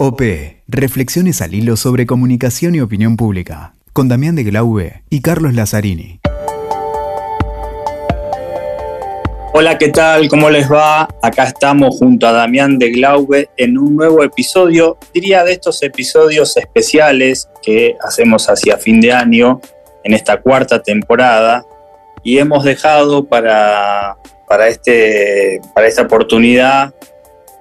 OP, Reflexiones al hilo sobre comunicación y opinión pública, con Damián de Glaube y Carlos Lazzarini. Hola, ¿qué tal? ¿Cómo les va? Acá estamos junto a Damián de Glaube en un nuevo episodio, diría de estos episodios especiales que hacemos hacia fin de año en esta cuarta temporada y hemos dejado para, para, este, para esta oportunidad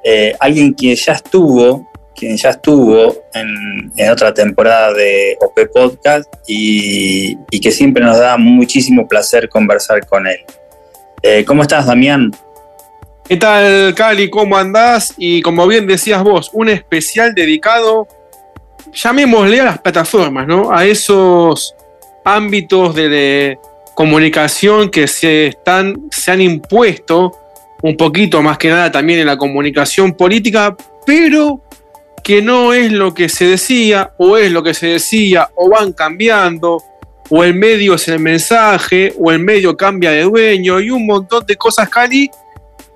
eh, alguien que ya estuvo quien ya estuvo en, otra temporada de OP Podcast y, que siempre nos da muchísimo placer conversar con él. Eh, ¿Cómo estás, Damián? ¿Qué tal, Cali? ¿Cómo andás? Y como bien decías vos, un especial dedicado, llamémosle a las plataformas, ¿no? A esos ámbitos de, comunicación que se, están, se han impuesto un poquito más que nada también en la comunicación política, pero que no es lo que se decía, o es lo que se decía, o van cambiando, o el medio es el mensaje, o el medio cambia de dueño, y un montón de cosas, Cali,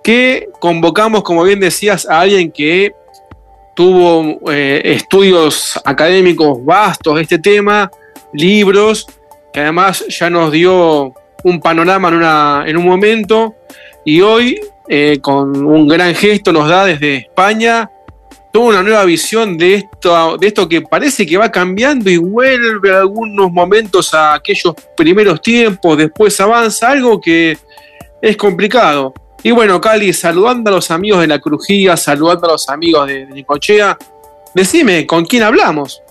que convocamos, como bien decías, a alguien que tuvo eh, estudios académicos vastos de este tema, libros, que además ya nos dio un panorama en, en un momento, y hoy, eh, con un gran gesto, nos da desde España toda una nueva visión de esto, de esto que parece que va cambiando y vuelve algunos momentos a aquellos primeros tiempos, después avanza, algo que es complicado. Y bueno, Cali, saludando a los amigos de la Crujía, saludando a los amigos de, Nicochea, decime, ¿con quién hablamos?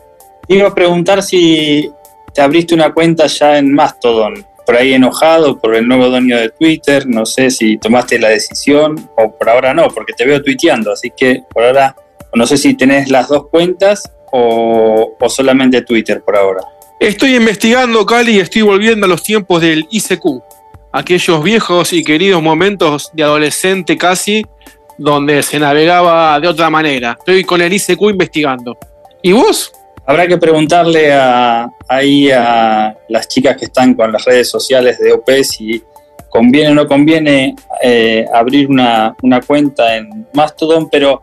Iba a preguntar si te abriste una cuenta ya en Mastodon, por ahí enojado por el nuevo dueño de Twitter, no sé si tomaste la decisión o por ahora no, porque te veo tuiteando, así que por ahora no sé si tenés las dos cuentas o, solamente Twitter por ahora. Estoy investigando, Cali, y estoy volviendo a los tiempos del ICQ, aquellos viejos y queridos momentos de adolescente casi, donde se navegaba de otra manera. Estoy con el ICQ investigando. ¿Y vos? Habrá que preguntarle a, ahí a las chicas que están con las redes sociales de OP si conviene o no conviene eh, abrir una, una cuenta en Mastodon, pero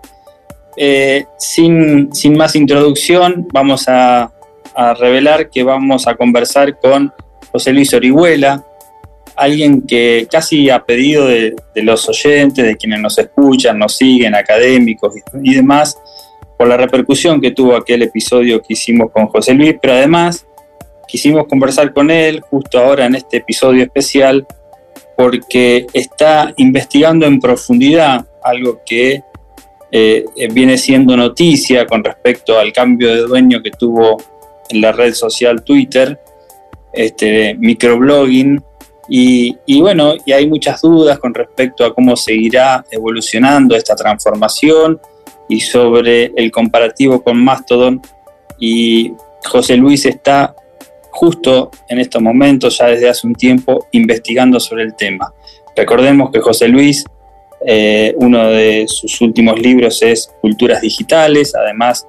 eh, sin, más introducción, vamos a, revelar que vamos a conversar con José Luis Orihuela, alguien que casi a pedido de, los oyentes, de quienes nos escuchan, nos siguen, académicos y, demás, por la repercusión que tuvo aquel episodio que hicimos con José Luis, pero además quisimos conversar con él justo ahora en este episodio especial porque está investigando en profundidad algo que eh, eh, viene siendo noticia con respecto al cambio de dueño que tuvo en la red social Twitter, este, microblogging, y, y, bueno, y hay muchas dudas con respecto a cómo seguirá evolucionando esta transformación y sobre el comparativo con Mastodon. Y José Luis está justo en estos momentos, ya desde hace un tiempo, investigando sobre el tema. Recordemos que José Luis eh, uno de sus últimos libros es Culturas Digitales, además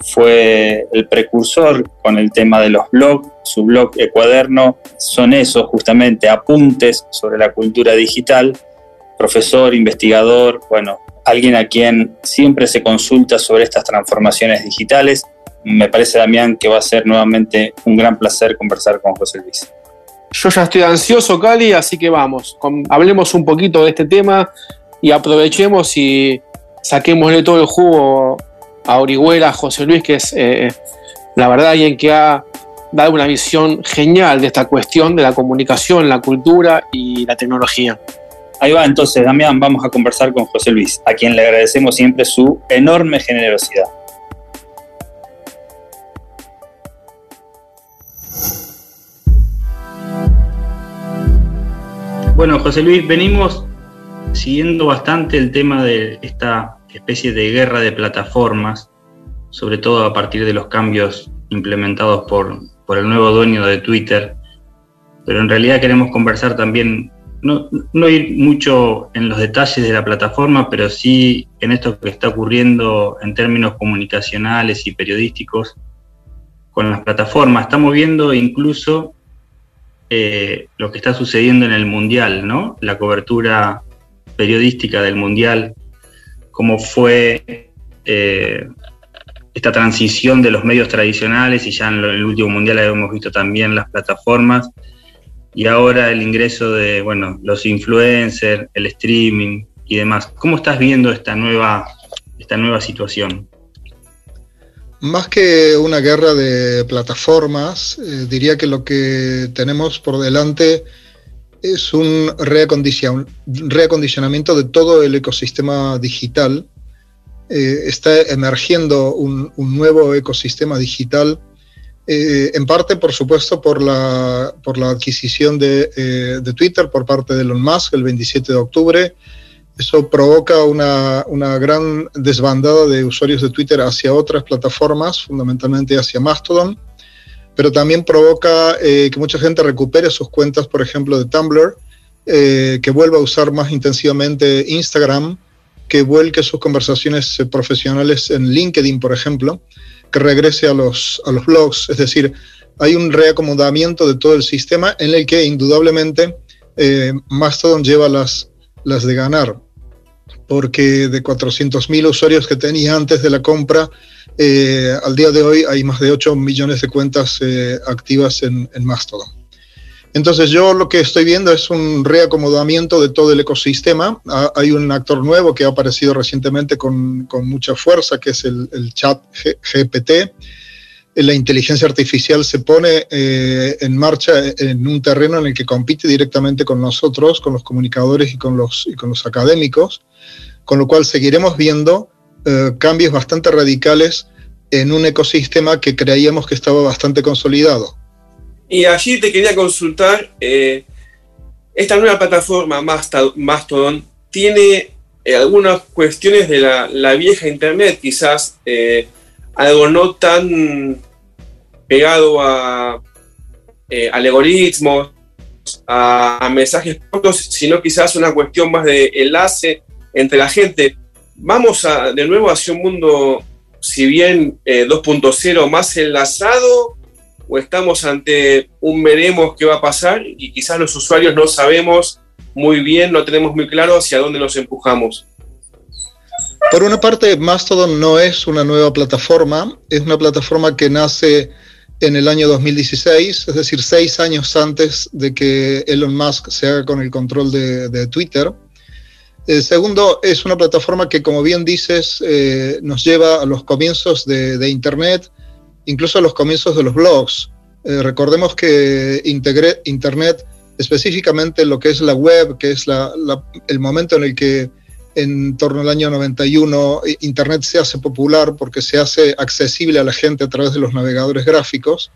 fue el precursor con el tema de los blogs, su blog Ecuaderno. Son esos justamente apuntes sobre la cultura digital, profesor, investigador, bueno, alguien a quien siempre se consulta sobre estas transformaciones digitales. Me parece, Damián, que va a ser nuevamente un gran placer conversar con José Luis. Yo ya estoy ansioso, Cali, así que vamos, hablemos un poquito de este tema y aprovechemos y saquémosle todo el jugo a Orihuela, a José Luis, que es eh, la verdad alguien que ha dado una visión genial de esta cuestión de la comunicación, la cultura y la tecnología. Ahí va, entonces, Damián, vamos a conversar con José Luis, a quien le agradecemos siempre su enorme generosidad. Bueno, José Luis, venimos siguiendo bastante el tema de esta especie de guerra de plataformas, sobre todo a partir de los cambios implementados por, el nuevo dueño de Twitter, pero en realidad queremos conversar también, no, no, ir mucho en los detalles de la plataforma, pero sí en esto que está ocurriendo en términos comunicacionales y periodísticos con las plataformas. Estamos viendo incluso eh, lo que está sucediendo en el Mundial, ¿no? La cobertura periodística del Mundial, cómo fue eh, esta transición de los medios tradicionales y ya en el último mundial hemos visto también las plataformas y ahora el ingreso de bueno, los influencers, el streaming y demás. ¿Cómo estás viendo esta nueva, esta nueva situación? Más que una guerra de plataformas, eh, diría que lo que tenemos por delante es un reacondicionamiento de todo el ecosistema digital. Eh, está emergiendo un, nuevo ecosistema digital, eh, en parte, por supuesto, por la, por la adquisición de, de, Twitter por parte de Elon Musk el 27 de octubre eso provoca una, gran desbandada de usuarios de Twitter hacia otras plataformas, fundamentalmente hacia Mastodon, pero también provoca eh, que mucha gente recupere sus cuentas, por ejemplo, de Tumblr, eh, que vuelva a usar más intensivamente Instagram, que vuelque sus conversaciones eh, profesionales en LinkedIn, por ejemplo, que regrese a los, a los blogs. Es decir, hay un reacomodamiento de todo el sistema en el que indudablemente Mastodon lleva las, las de ganar porque de 400.000 usuarios que tenía antes de la compra, eh, al día de hoy hay más de 8 millones de cuentas eh, activas en, Mastodon. Entonces yo lo que estoy viendo es un reacomodamiento de todo el ecosistema. Ah, hay un actor nuevo que ha aparecido recientemente con, con mucha fuerza, que es el, el chat GPT. La inteligencia artificial se pone eh, en marcha en un terreno en el que compite directamente con nosotros, con los comunicadores y con los, y con los académicos con lo cual seguiremos viendo eh, cambios bastante radicales en un ecosistema que creíamos que estaba bastante consolidado. Y allí te quería consultar, eh, esta nueva plataforma Mastodon tiene eh, algunas cuestiones de la, vieja Internet, quizás algo no tan pegado a algoritmos, a, a, mensajes cortos, sino quizás una cuestión más de enlace entre la gente. Vamos a, de nuevo hacia un mundo, si bien 2.0 eh, más enlazado, o estamos ante un veremos qué va a pasar y quizás los usuarios no sabemos muy bien, no tenemos muy claro hacia dónde nos empujamos. Por una parte, Mastodon no es una nueva plataforma, es una plataforma que nace en el año 2016, es decir, seis años antes de que Elon Musk se haga con el control de, de Twitter. Eh, segundo, es una plataforma que, como bien dices, eh, nos lleva a los comienzos de, Internet, incluso a los comienzos de los blogs. Eh, recordemos que Internet, específicamente lo que es la web, que es el momento en el que en torno al año 91 Internet se hace popular porque se hace accesible a la gente a través de los navegadores gráficos.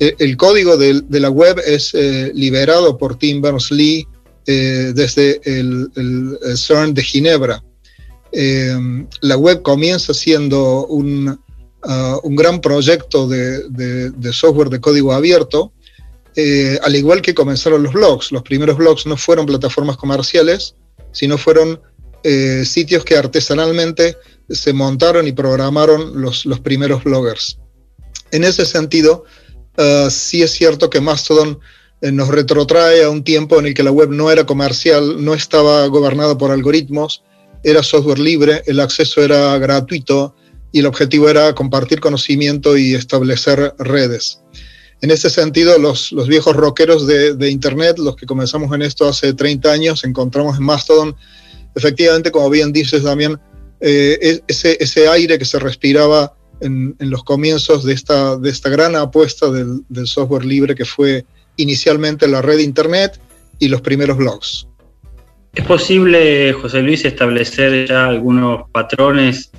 el código de, de, la web es liberado por Tim Berners-Lee eh, desde el, CERN de Ginebra. Eh, la web comienza siendo un, un gran proyecto de, software de código abierto, eh, al igual que comenzaron los blogs. Los primeros blogs no fueron plataformas comerciales, sino fueron sitios que artesanalmente se montaron y programaron los, primeros bloggers. En ese sentido, uh, sí es cierto que Mastodon eh, nos retrotrae a un tiempo en el que la web no era comercial, no estaba gobernada por algoritmos, era software libre, el acceso era gratuito y el objetivo era compartir conocimiento y establecer redes. En ese sentido, los, los viejos rockeros de, Internet, los que comenzamos en esto hace 30 años, encontramos en Mastodon, efectivamente, como bien dices, también eh, ese, ese aire que se respiraba en, los comienzos de esta, de esta gran apuesta del software libre que fue inicialmente la red de Internet y los primeros blogs. ¿Es posible, José Luis, establecer ya algunos patrones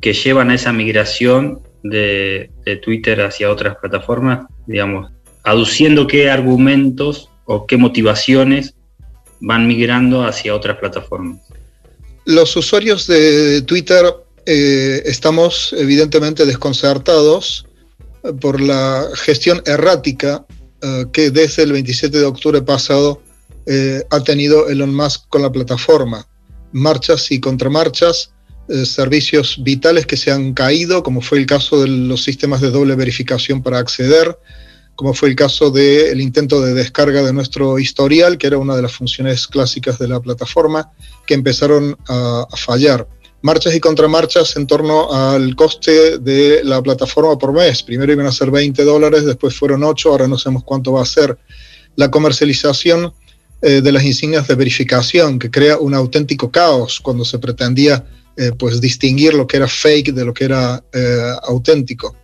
que llevan a esa migración de, Twitter hacia otras plataformas? Digamos, aduciendo qué argumentos o qué motivaciones van migrando hacia otras plataformas. Los usuarios de Twitter eh, estamos evidentemente desconcertados por la gestión errática eh, que desde el 27 de octubre pasado eh, ha tenido Elon Musk con la plataforma. Marchas y contramarchas, eh, servicios vitales que se han caído, como fue el caso de los sistemas de doble verificación para acceder, como fue el caso del intento de descarga de nuestro historial, que era una de las funciones clásicas de la plataforma, que empezaron a, fallar. Marchas y contramarchas en torno al coste de la plataforma por mes. Primero iban a ser 20 dólares, después fueron 8, ahora no sabemos cuánto va a ser. La comercialización eh, de las insignias de verificación, que crea un auténtico caos cuando se pretendía eh, pues distinguir lo que era fake de lo que era eh, auténtico.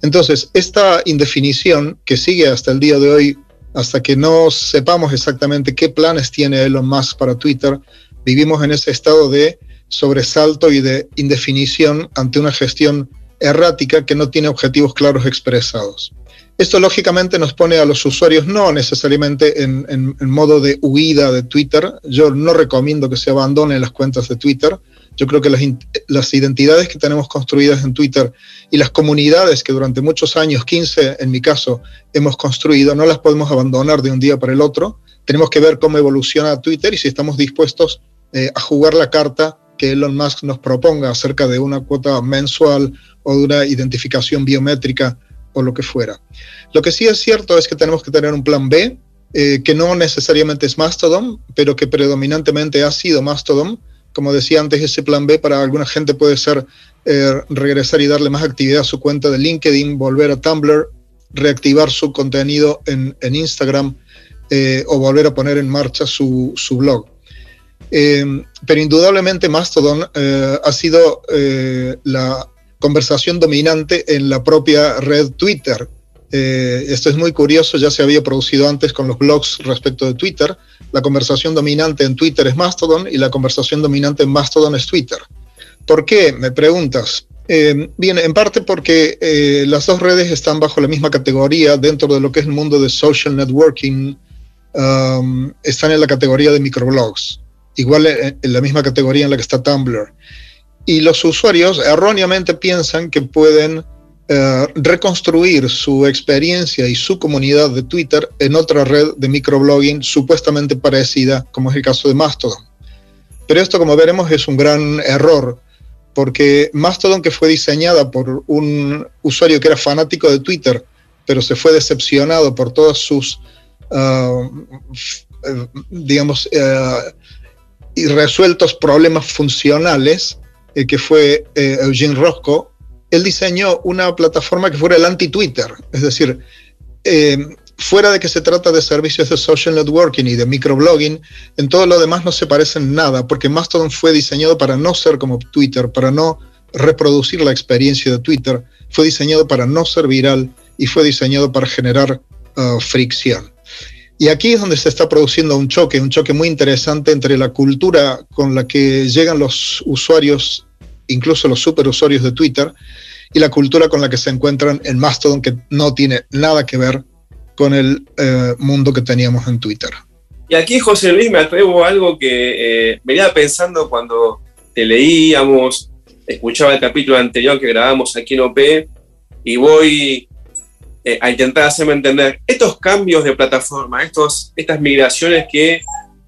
Entonces, esta indefinición que sigue hasta el día de hoy, hasta que no sepamos exactamente qué planes tiene Elon Musk para Twitter, vivimos en ese estado de sobresalto y de indefinición ante una gestión errática que no tiene objetivos claros expresados. Esto lógicamente nos pone a los usuarios no necesariamente en, modo de huida de Twitter. Yo no recomiendo que se abandonen las cuentas de Twitter. Yo creo que las, las, identidades que tenemos construidas en Twitter y las comunidades que durante muchos años, 15 en mi caso, hemos construido, no las podemos abandonar de un día para el otro. Tenemos que ver cómo evoluciona Twitter y si estamos dispuestos eh, a jugar la carta que Elon Musk nos proponga acerca de una cuota mensual o de una identificación biométrica o lo que fuera. Lo que sí es cierto es que tenemos que tener un plan B, eh, que no necesariamente es Mastodon, pero que predominantemente ha sido Mastodon. Como decía antes, ese plan B para alguna gente puede ser eh, regresar y darle más actividad a su cuenta de LinkedIn, volver a Tumblr, reactivar su contenido en, Instagram eh, o volver a poner en marcha su, su blog. Pero indudablemente Mastodon ha sido la conversación dominante en la propia red Twitter. Eh, esto es muy curioso, ya se había producido antes con los blogs respecto de Twitter. La conversación dominante en Twitter es Mastodon y la conversación dominante en Mastodon es Twitter. ¿Por qué? Me preguntas. Eh, bien, en parte porque eh, las dos redes están bajo la misma categoría dentro de lo que es el mundo de social networking. Están en la categoría de microblogs, igual en la misma categoría en la que está Tumblr y los usuarios erróneamente piensan que pueden eh, reconstruir su experiencia y su comunidad de Twitter en otra red de microblogging supuestamente parecida, como es el caso de Mastodon. Pero esto, como veremos, es un gran error, porque Mastodon, que fue diseñada por un usuario que era fanático de Twitter, pero se fue decepcionado por todos sus, uh, digamos, uh, irresueltos problemas funcionales, eh, que fue eh, Eugene Roscoe, él diseñó una plataforma que fuera el anti-Twitter, es decir, eh, fuera de que se trata de servicios de social networking y de microblogging, en todo lo demás no se parecen nada, porque Mastodon fue diseñado para no ser como Twitter, para no reproducir la experiencia de Twitter, fue diseñado para no ser viral y fue diseñado para generar uh, fricción. Y aquí es donde se está produciendo un choque, un choque muy interesante entre la cultura con la que llegan los usuarios incluso los superusuarios de Twitter, y la cultura con la que se encuentran en Mastodon, que no tiene nada que ver con el eh, mundo que teníamos en Twitter. Y aquí, José Luis, me atrevo a algo que eh, venía pensando cuando te leíamos, escuchaba el capítulo anterior que grabamos aquí en OP, y voy eh, a intentar hacerme entender estos cambios de plataforma, estos, estas migraciones que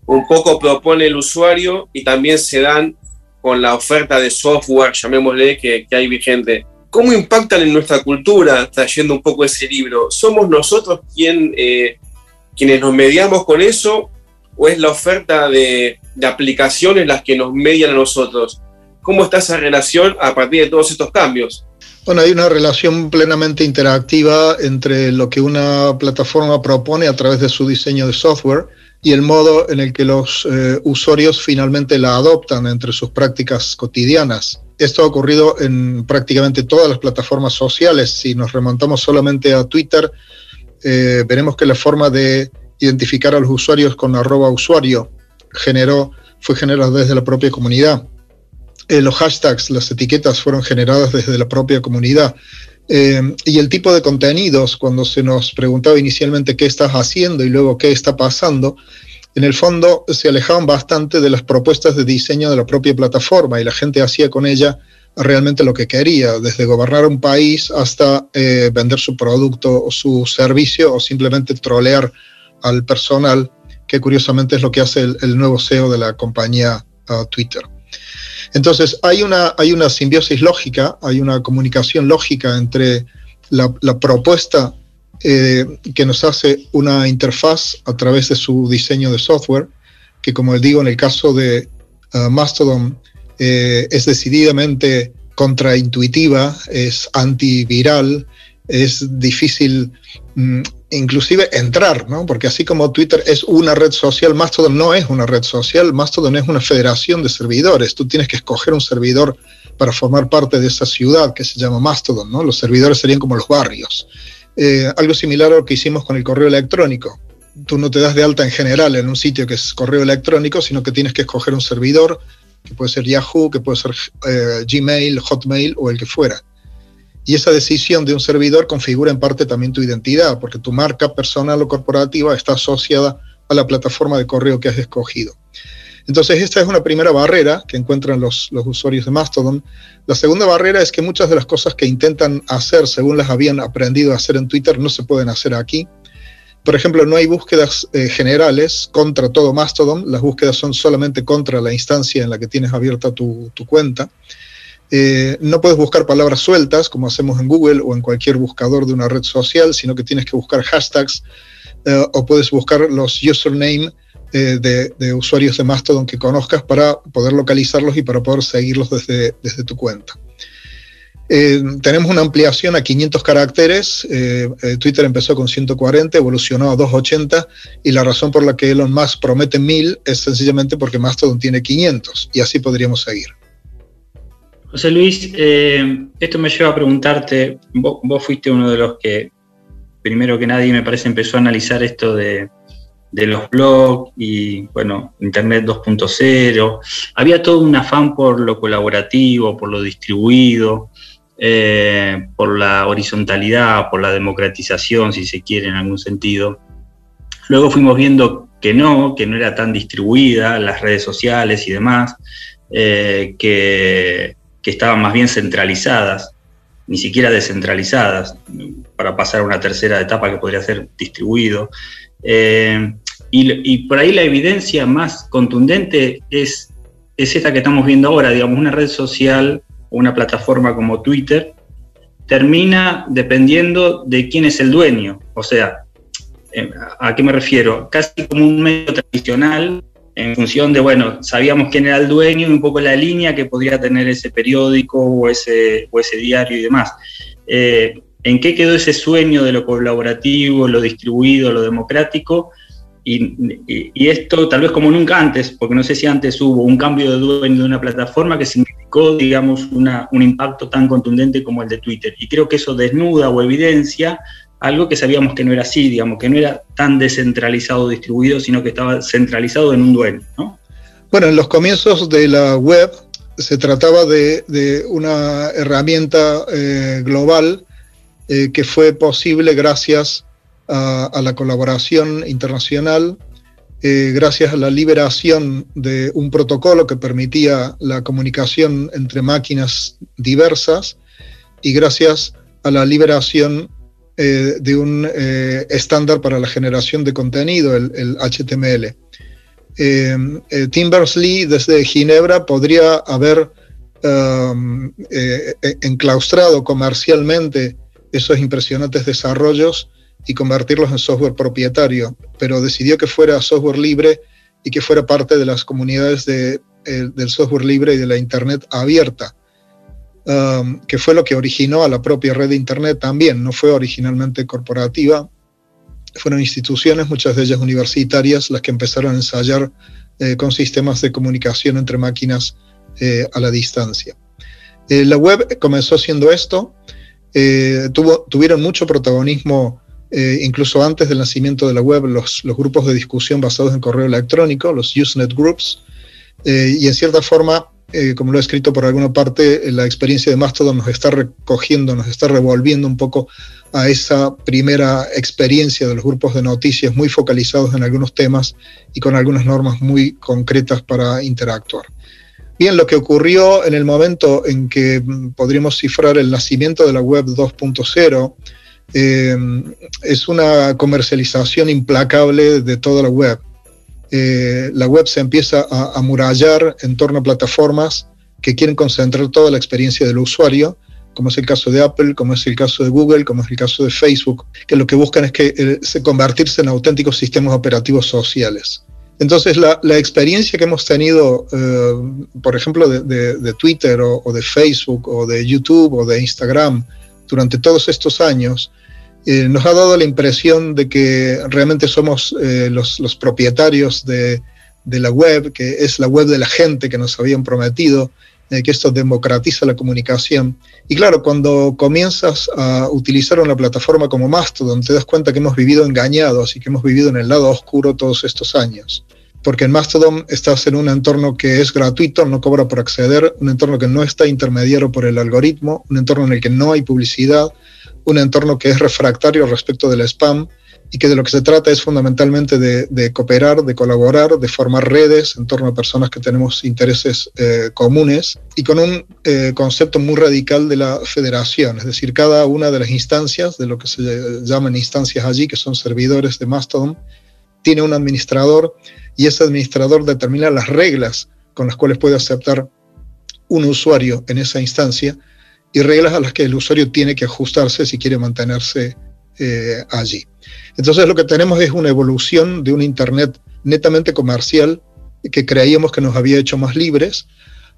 un poco propone el usuario y también se dan con la oferta de software, llamémosle, que, que hay vigente. ¿Cómo impactan en nuestra cultura, trayendo un poco ese libro? ¿Somos nosotros quien, eh, quienes nos mediamos con eso o es la oferta de, de, aplicaciones las que nos median a nosotros? ¿Cómo está esa relación a partir de todos estos cambios? Bueno, hay una relación plenamente interactiva entre lo que una plataforma propone a través de su diseño de software y el modo en el que los eh, usuarios finalmente la adoptan entre sus prácticas cotidianas. Esto ha ocurrido en prácticamente todas las plataformas sociales. Si nos remontamos solamente a Twitter, eh, veremos que la forma de identificar a los usuarios con arroba usuario generó, fue generada desde la propia comunidad. Eh, los hashtags, las etiquetas fueron generadas desde la propia comunidad. Eh, y el tipo de contenidos, cuando se nos preguntaba inicialmente qué estás haciendo y luego qué está pasando, en el fondo se alejaban bastante de las propuestas de diseño de la propia plataforma y la gente hacía con ella realmente lo que quería, desde gobernar un país hasta eh, vender su producto o su servicio o simplemente trolear al personal, que curiosamente es lo que hace el, nuevo CEO de la compañía uh, Twitter. Entonces, hay una, hay una simbiosis lógica, hay una comunicación lógica entre la, propuesta eh, que nos hace una interfaz a través de su diseño de software, que como digo, en el caso de uh, Mastodon es decididamente contraintuitiva, es antiviral, es difícil mm, inclusive entrar, ¿no? Porque así como Twitter es una red social, Mastodon no es una red social, Mastodon es una federación de servidores. Tú tienes que escoger un servidor para formar parte de esa ciudad que se llama Mastodon, ¿no? Los servidores serían como los barrios. Eh, algo similar a lo que hicimos con el correo electrónico. Tú no te das de alta en general en un sitio que es correo electrónico, sino que tienes que escoger un servidor, que puede ser Yahoo, que puede ser eh, Gmail, Hotmail o el que fuera. Y esa decisión de un servidor configura en parte también tu identidad, porque tu marca personal o corporativa está asociada a la plataforma de correo que has escogido. Entonces, esta es una primera barrera que encuentran los, usuarios de Mastodon. La segunda barrera es que muchas de las cosas que intentan hacer según las habían aprendido a hacer en Twitter no se pueden hacer aquí. Por ejemplo, no hay búsquedas eh, generales contra todo Mastodon, las búsquedas son solamente contra la instancia en la que tienes abierta tu cuenta. Eh, no puedes buscar palabras sueltas como hacemos en Google o en cualquier buscador de una red social, sino que tienes que buscar hashtags eh, o puedes buscar los username eh, de, usuarios de Mastodon que conozcas para poder localizarlos y para poder seguirlos desde, desde tu cuenta. Tenemos una ampliación a 500 caracteres. Twitter empezó con 140, evolucionó a 280 y la razón por la que Elon Musk promete 1000 es sencillamente porque Mastodon tiene 500 y así podríamos seguir. José Luis, esto me lleva a preguntarte, vos, fuiste uno de los que primero que nadie me parece empezó a analizar esto de, de los blogs y, bueno, Internet 2.0. Había todo un afán por lo colaborativo, por lo distribuido, eh, por la horizontalidad, por la democratización, si se quiere, en algún sentido. Luego fuimos viendo que no, que no era tan distribuida, las redes sociales y demás, eh, que, que estaban más bien centralizadas ni siquiera descentralizadas, para pasar a una tercera etapa que podría ser distribuido. Eh, y, por ahí la evidencia más contundente es, es esta que estamos viendo ahora, digamos, una red social o una plataforma como Twitter termina dependiendo de quién es el dueño. O sea, eh, ¿a qué me refiero? Casi como un medio tradicional en función de, bueno, sabíamos quién era el dueño y un poco la línea que podría tener ese periódico o ese, o ese diario y demás. Eh, ¿En qué quedó ese sueño de lo colaborativo, lo distribuido, lo democrático? Y, esto tal vez como nunca antes, porque no sé si antes hubo un cambio de dueño de una plataforma que significó, digamos, un impacto tan contundente como el de Twitter. Y creo que eso desnuda o evidencia algo que sabíamos que no era así, digamos, que no era tan descentralizado distribuido, sino que estaba centralizado en un dueño. Bueno, en los comienzos de la web se trataba de, una herramienta eh, global eh, que fue posible gracias a, la colaboración internacional, eh, gracias a la liberación de un protocolo que permitía la comunicación entre máquinas diversas y gracias a la liberación eh, de un estándar para la generación de contenido, el, HTML. Tim Berners-Lee desde Ginebra podría haber um, enclaustrado comercialmente esos impresionantes desarrollos y convertirlos en software propietario, pero decidió que fuera software libre y que fuera parte de las comunidades de, eh, del software libre y de la Internet abierta, um, que fue lo que originó a la propia red de Internet también, no fue originalmente corporativa, fueron instituciones, muchas de ellas universitarias, las que empezaron a ensayar eh, con sistemas de comunicación entre máquinas eh, a la distancia. la web comenzó siendo esto, eh, tuvo, tuvieron mucho protagonismo eh, incluso antes del nacimiento de la web, los, los, grupos de discusión basados en correo electrónico, los Usenet Groups, eh, y en cierta forma, como lo he escrito por alguna parte, la experiencia de Mastodon nos está recogiendo, nos está revolviendo un poco a esa primera experiencia de los grupos de noticias muy focalizados en algunos temas y con algunas normas muy concretas para interactuar. Bien, lo que ocurrió en el momento en que mm, podríamos cifrar el nacimiento de la web 2.0 eh, es una comercialización implacable de toda la web. Eh, la web se empieza a amurallar en torno a plataformas que quieren concentrar toda la experiencia del usuario, como es el caso de Apple, como es el caso de Google, como es el caso de Facebook, que lo que buscan es que, eh, convertirse en auténticos sistemas operativos sociales. Entonces, la, experiencia que hemos tenido, eh, por ejemplo, de, Twitter o, de Facebook o de YouTube o de Instagram durante todos estos años, eh, nos ha dado la impresión de que realmente somos eh, los, propietarios de, la web, que es la web de la gente que nos habían prometido, que esto democratiza la comunicación. Y claro, cuando comienzas a utilizar una plataforma como Mastodon, te das cuenta que hemos vivido engañados y que hemos vivido en el lado oscuro todos estos años. Porque en Mastodon estás en un entorno que es gratuito, no cobra por acceder, un entorno que no está intermediado por el algoritmo, un entorno en el que no hay publicidad, un entorno que es refractario respecto del spam, y que de lo que se trata es fundamentalmente de, cooperar, de colaborar, de formar redes en torno a personas que tenemos intereses eh, comunes y con un eh, concepto muy radical de la federación, es decir, cada una de las instancias, de lo que se llaman instancias allí, que son servidores de Mastodon, tiene un administrador y ese administrador determina las reglas con las cuales puede aceptar un usuario en esa instancia y reglas a las que el usuario tiene que ajustarse si quiere mantenerse eh, allí. Entonces lo que tenemos es una evolución de un Internet netamente comercial que creíamos que nos había hecho más libres,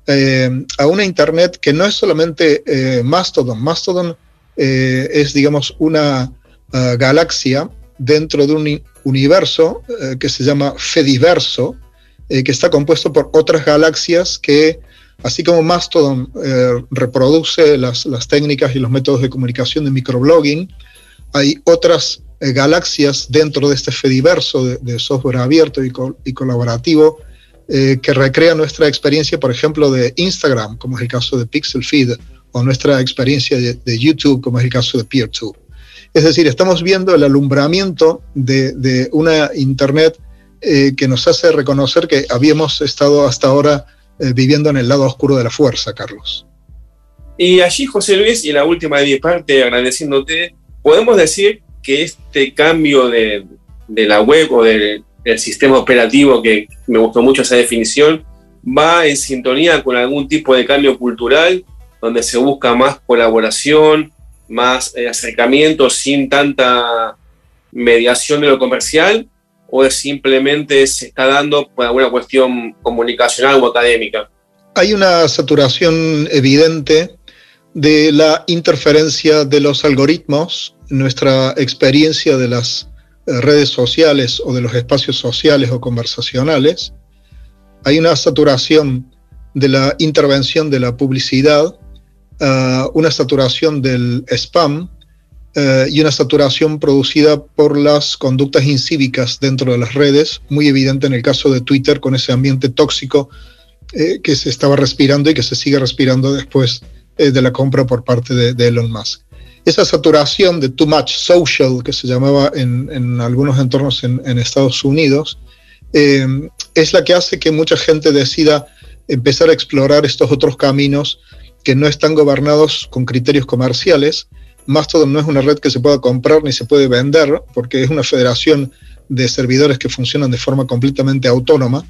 eh, a una Internet que no es solamente eh, Mastodon. Mastodon es, digamos, una galaxia dentro de un universo que se llama Fediverso, que está compuesto por otras galaxias que, así como Mastodon reproduce las, técnicas y los métodos de comunicación de microblogging, hay otras eh, galaxias dentro de este Fediverso de, software abierto y, colaborativo eh, que recrea nuestra experiencia, por ejemplo, de Instagram, como es el caso de Pixel Feed, o nuestra experiencia de, YouTube, como es el caso de PeerTube. Es decir, estamos viendo el alumbramiento de, una Internet eh, que nos hace reconocer que habíamos estado hasta ahora viviendo en el lado oscuro de la fuerza, Carlos. Y allí, José Luis, y la última de mi parte, agradeciéndote, podemos decir que este cambio de, la web o del sistema operativo, que me gustó mucho esa definición, va en sintonía con algún tipo de cambio cultural, donde se busca más colaboración, más eh, acercamiento sin tanta mediación de lo comercial, o simplemente se está dando por alguna cuestión comunicacional o académica? Hay una saturación evidente de la interferencia de los algoritmos nuestra experiencia de las eh, redes sociales o de los espacios sociales o conversacionales, hay una saturación de la intervención de la publicidad, eh, una saturación del spam eh, y una saturación producida por las conductas incívicas dentro de las redes, muy evidente en el caso de Twitter con ese ambiente tóxico que se estaba respirando y que se sigue respirando después de la compra por parte de Elon Musk esa saturación de too much social que se llamaba en, algunos entornos en, Estados Unidos, eh, es la que hace que mucha gente decida empezar a explorar estos otros caminos que no están gobernados con criterios comerciales. Mastodon no es una red que se pueda comprar ni se puede vender, porque es una federación de servidores que funcionan de forma completamente autónoma,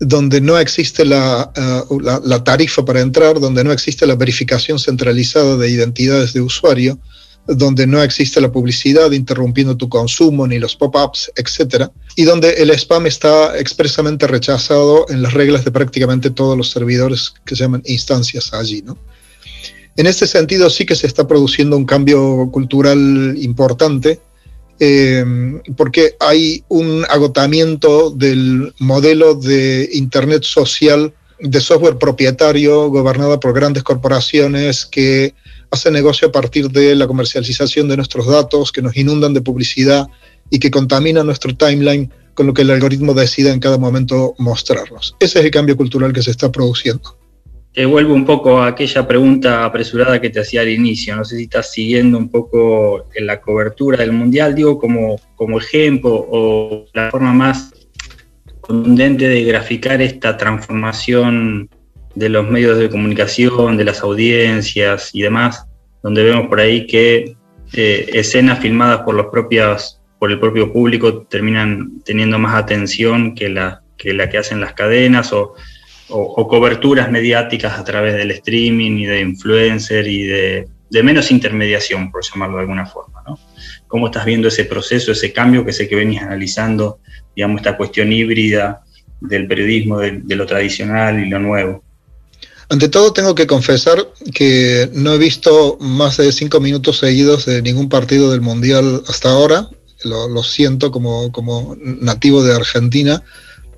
donde no existe la, uh, la, tarifa para entrar, donde no existe la verificación centralizada de identidades de usuario, donde no existe la publicidad interrumpiendo tu consumo ni los pop-ups, etc. Y donde el spam está expresamente rechazado en las reglas de prácticamente todos los servidores que se llaman instancias allí. ¿no? En este sentido sí que se está produciendo un cambio cultural importante eh, porque hay un agotamiento del modelo de Internet social de software propietario gobernado por grandes corporaciones que hace negocio a partir de la comercialización de nuestros datos, que nos inundan de publicidad y que contaminan nuestro timeline con lo que el algoritmo decida en cada momento mostrarnos. Ese es el cambio cultural que se está produciendo. Te vuelvo un poco a aquella pregunta apresurada que te hacía al inicio. No sé si estás siguiendo un poco en la cobertura del Mundial, digo, como, como ejemplo o la forma más contundente de graficar esta transformación de los medios de comunicación, de las audiencias y demás, donde vemos por ahí que eh, escenas filmadas por los propios, por el propio público terminan teniendo más atención que la que, la que hacen las cadenas o, coberturas mediáticas a través del streaming y de influencer y de, menos intermediación, por llamarlo de alguna forma. ¿no? ¿Cómo estás viendo ese proceso, ese cambio que sé que venís analizando, digamos, esta cuestión híbrida del periodismo, de, lo tradicional y lo nuevo. Ante todo tengo que confesar que no he visto más de cinco minutos seguidos de ningún partido del Mundial hasta ahora. Lo, siento como, como, nativo de Argentina,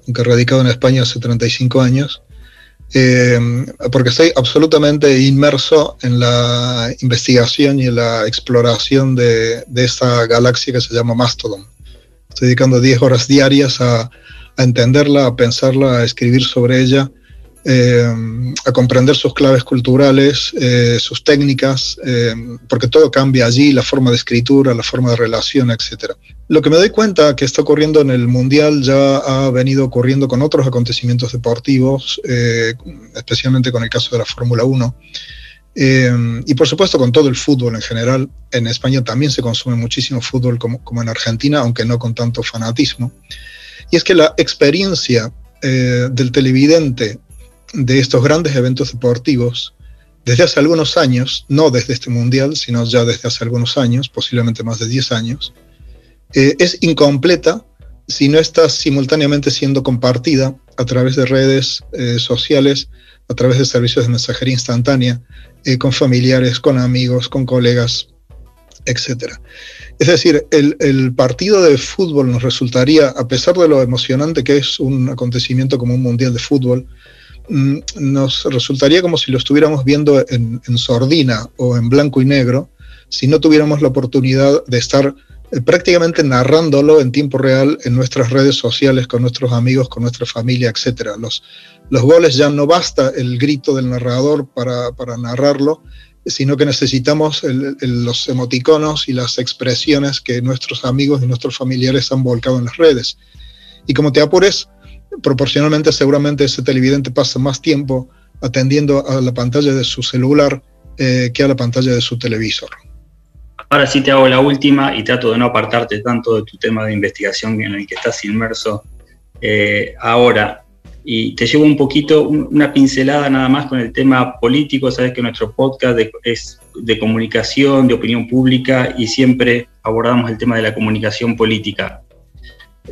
aunque radicado en España hace 35 años. Eh, porque estoy absolutamente inmerso en la investigación y en la exploración de, de esta galaxia que se llama Mastodon. Estoy dedicando 10 horas diarias a, a entenderla, a pensarla, a escribir sobre ella eh, a comprender sus claves culturales, eh, sus técnicas, eh, porque todo cambia allí, la forma de escritura, la forma de relación, etc. Lo que me doy cuenta que está ocurriendo en el Mundial ya ha venido ocurriendo con otros acontecimientos deportivos, especialmente con el caso de la Fórmula 1. y por supuesto con todo el fútbol en general. En España también se consume muchísimo fútbol como, como en Argentina, aunque no con tanto fanatismo. Y es que la experiencia del televidente de estos grandes eventos deportivos desde hace algunos años, no desde este mundial, sino ya desde hace algunos años, posiblemente más de 10 años, eh, es incompleta si no está simultáneamente siendo compartida a través de redes eh, sociales, a través de servicios de mensajería instantánea, eh, con familiares, con amigos, con colegas, etc. Es decir, el, partido de fútbol nos resultaría, a pesar de lo emocionante que es un acontecimiento como un mundial de fútbol, nos resultaría como si lo estuviéramos viendo en, sordina o en blanco y negro, si no tuviéramos la oportunidad de estar eh, prácticamente narrándolo en tiempo real en nuestras redes sociales, con nuestros amigos, con nuestra familia, etc. Los, los goles ya no basta el grito del narrador para, narrarlo, sino que necesitamos los emoticonos y las expresiones que nuestros amigos y nuestros familiares han volcado en las redes. Y como te apures, proporcionalmente seguramente ese televidente pasa más tiempo atendiendo a la pantalla de su celular eh, que a la pantalla de su televisor. Ahora sí te hago la última y trato de no apartarte tanto de tu tema de investigación en el que estás inmerso eh, ahora. Y te llevo un poquito, una pincelada nada más con el tema político. Sabes que nuestro podcast es de comunicación, de opinión pública y siempre abordamos el tema de la comunicación política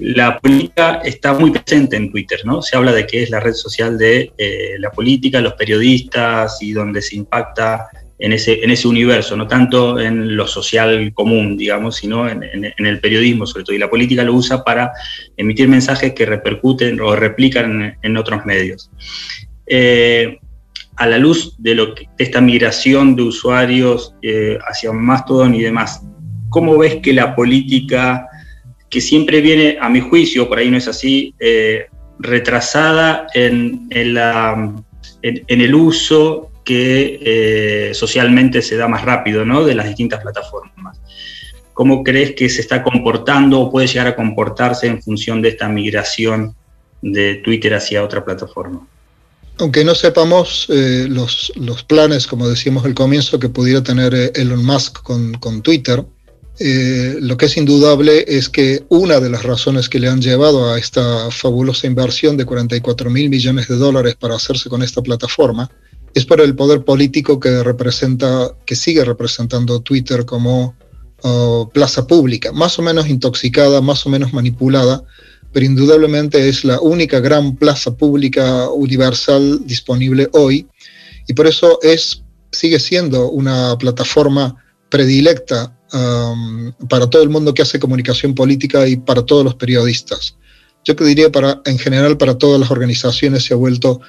la política está muy presente en Twitter, ¿no? Se habla de que es la red social de eh, la política, los periodistas y donde se impacta en ese, en ese universo, no tanto en lo social común, digamos, sino en, el periodismo sobre todo. Y la política lo usa para emitir mensajes que repercuten o replican en, otros medios. Eh, a la luz de, lo de esta migración de usuarios eh, hacia Mastodon y demás, ¿cómo ves que la política que siempre viene, a mi juicio, por ahí no es así, eh, retrasada en, el uso que eh, socialmente se da más rápido ¿no? de las distintas plataformas. ¿Cómo crees que se está comportando o puede llegar a comportarse en función de esta migración de Twitter hacia otra plataforma? Aunque no sepamos eh, los, planes, como decíamos al comienzo, que pudiera tener Elon Musk con, con Twitter, eh, lo que es indudable es que una de las razones que le han llevado a esta fabulosa inversión de 44 mil millones de dólares para hacerse con esta plataforma es por el poder político que representa, que sigue representando Twitter como uh, plaza pública, más o menos intoxicada, más o menos manipulada, pero indudablemente es la única gran plaza pública universal disponible hoy y por eso es, sigue siendo una plataforma predilecta Um, para todo el mundo que hace comunicación política y para todos los periodistas. Yo que diría para, en general para todas las organizaciones se ha vuelto,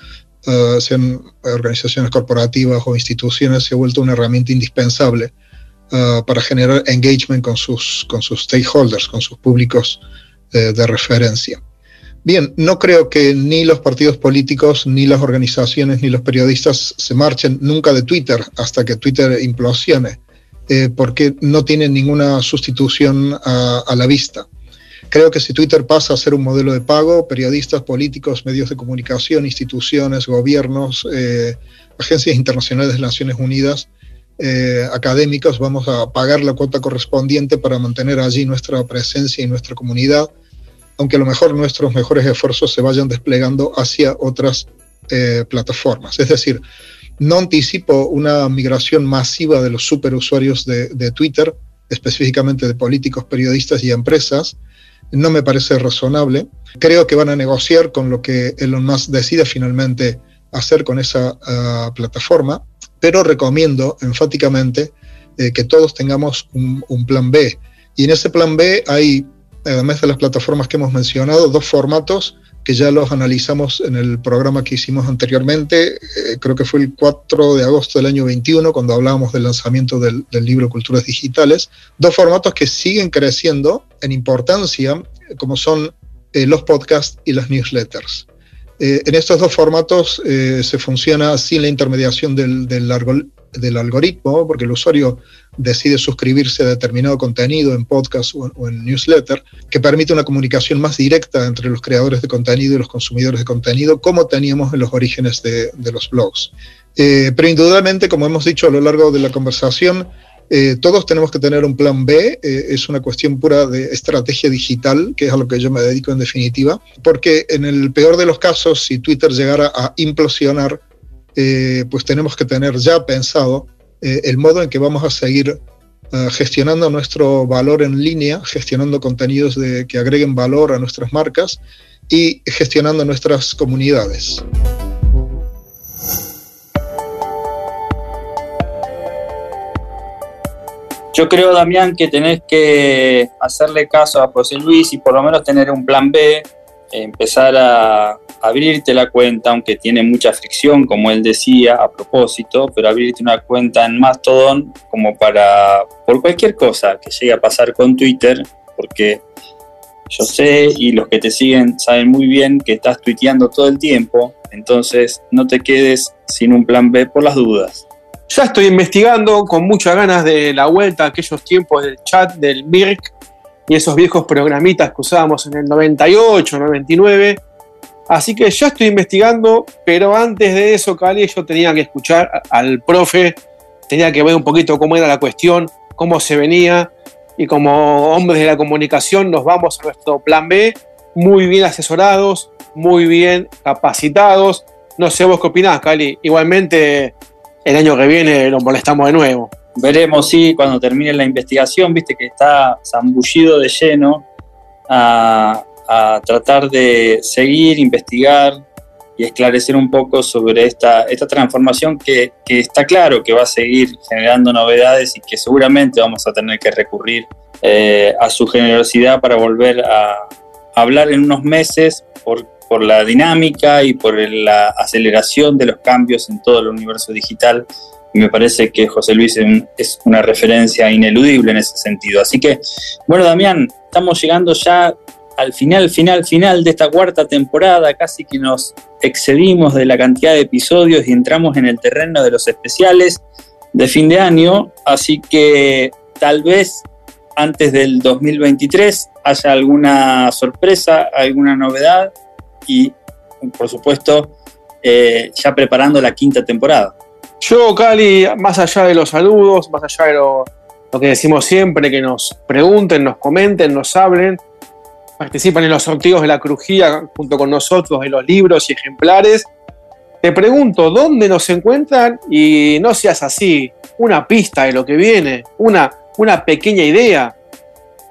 uh, sean organizaciones corporativas o instituciones, se ha vuelto una herramienta indispensable uh, para generar engagement con sus, con sus stakeholders, con sus públicos uh, de referencia. Bien, no creo que ni los partidos políticos, ni las organizaciones, ni los periodistas se marchen nunca de Twitter hasta que Twitter implosione. Eh, porque no tiene ninguna sustitución a, la vista. Creo que si Twitter pasa a ser un modelo de pago, periodistas, políticos, medios de comunicación, instituciones, gobiernos, eh, agencias internacionales de Naciones Unidas, eh, académicos, vamos a pagar la cuota correspondiente para mantener allí nuestra presencia y nuestra comunidad, aunque a lo mejor nuestros mejores esfuerzos se vayan desplegando hacia otras plataformas. Es decir, no anticipo una migración masiva de los superusuarios de, de Twitter, específicamente de políticos, periodistas y empresas, no me parece razonable. Creo que van a negociar con lo que Elon Musk decida finalmente hacer con esa ah, plataforma, pero recomiendo enfáticamente eh, que todos tengamos un, plan B. Y en ese plan B hay, además de las plataformas que hemos mencionado, dos formatos que ya los analizamos en el programa que hicimos anteriormente, eh, creo que fue el 4 de agosto del año 21, cuando hablábamos del lanzamiento del, libro Culturas Digitales, dos formatos que siguen creciendo en importancia, como son eh, los podcasts y las newsletters. Eh, en estos dos formatos se funciona sin la intermediación del, del, del algoritmo, porque el usuario decide suscribirse a determinado contenido en podcast o, en newsletter, que permite una comunicación más directa entre los creadores de contenido y los consumidores de contenido, como teníamos en los orígenes de, los blogs. Eh, pero indudablemente, como hemos dicho a lo largo de la conversación, eh, todos tenemos que tener un plan B, eh, es una cuestión pura de estrategia digital, que es a lo que yo me dedico en definitiva, porque en el peor de los casos, si Twitter llegara a implosionar, pues tenemos que tener ya pensado eh, el modo en que vamos a seguir eh, gestionando nuestro valor en línea, gestionando contenidos de, que agreguen valor a nuestras marcas y gestionando nuestras comunidades. Yo creo, Damián, que tenés que hacerle caso a José Luis y por lo menos tener un plan B, empezar a, abrirte la cuenta, aunque tiene mucha fricción, como él decía a propósito, pero abrirte una cuenta en Mastodon como para, por cualquier cosa que llegue a pasar con Twitter, porque yo sé y los que te siguen saben muy bien que estás tuiteando todo el tiempo, entonces no te quedes sin un plan B por las dudas. Ya estoy investigando con muchas ganas de la vuelta a aquellos tiempos del chat del Mirk y esos viejos programitas que usábamos en el 98, 99 Así que ya estoy investigando, pero antes de eso, Cali, yo tenía que escuchar al profe, tenía que ver un poquito cómo era la cuestión, cómo se venía, y como hombres de la comunicación nos vamos a nuestro plan B, muy bien asesorados, muy bien capacitados. No sé vos qué opinás, Cali. Igualmente, el año que viene lo molestamos de nuevo. Veremos, sí, cuando termine la investigación, viste que está zambullido de lleno a, tratar de seguir, investigar y esclarecer un poco sobre esta, esta transformación que, está claro que va a seguir generando novedades y que seguramente vamos a tener que recurrir eh, a su generosidad para volver a, hablar en unos meses por, por la dinámica y por la aceleración de los cambios en todo el universo digital me parece que José Luis es una referencia ineludible en ese sentido. Así que, bueno, Damián, estamos llegando ya al final, final, final de esta cuarta temporada, casi que nos excedimos de la cantidad de episodios y entramos en el terreno de los especiales de fin de año, así que tal vez antes del 2023 haya alguna sorpresa, alguna novedad y por supuesto eh, ya preparando la quinta temporada. Yo, Cali, más allá de los saludos, más allá de lo, que decimos siempre, que nos pregunten, nos comenten, nos hablen, participan en los sorteos de la crujía junto con nosotros en los libros y ejemplares. Te pregunto, ¿dónde nos encuentran? Y no seas así, una pista de lo que viene, una, una pequeña idea.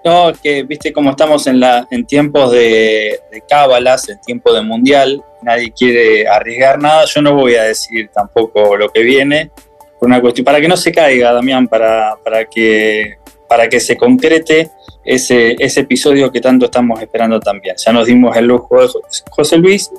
No, que viste cómo estamos en, la, en tiempos de, cábalas, en tiempo de mundial, nadie quiere arriesgar nada, yo no voy a decir tampoco lo que viene, por una cuestión, para que no se caiga, Damián, para, para, que, para que se concrete ese, ese episodio que tanto estamos esperando también. Ya nos dimos el lujo de José Luis.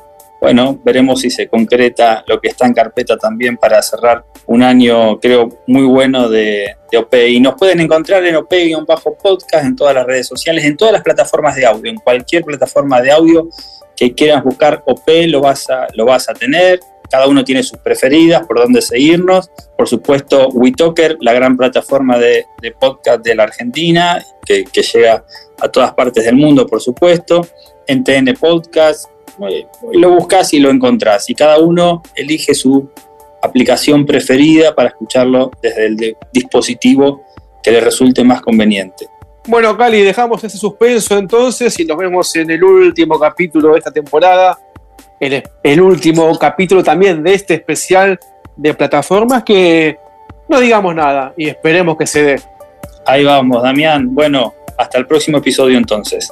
Bueno, veremos si se concreta lo que está en carpeta también para cerrar un año, creo, muy bueno de, de. Y nos pueden encontrar en OP-podcast, en todas las redes sociales, en todas las plataformas de audio, en cualquier plataforma de audio que quieras buscar OP, lo vas a, lo vas a tener cada uno tiene sus preferidas, por dónde seguirnos. Por supuesto, WeTalker, la gran plataforma de, podcast de la Argentina, que, llega a todas partes del mundo, por supuesto. En TN Podcast, lo buscas y lo encontrás. Y cada uno elige su aplicación preferida para escucharlo desde el dispositivo que le resulte más conveniente. Bueno, Cali, dejamos ese suspenso entonces y nos vemos en el último capítulo de esta temporada el, último capítulo también de este especial de plataformas que no digamos nada y esperemos que se dé. Ahí vamos, Damián. Bueno, hasta el próximo episodio entonces.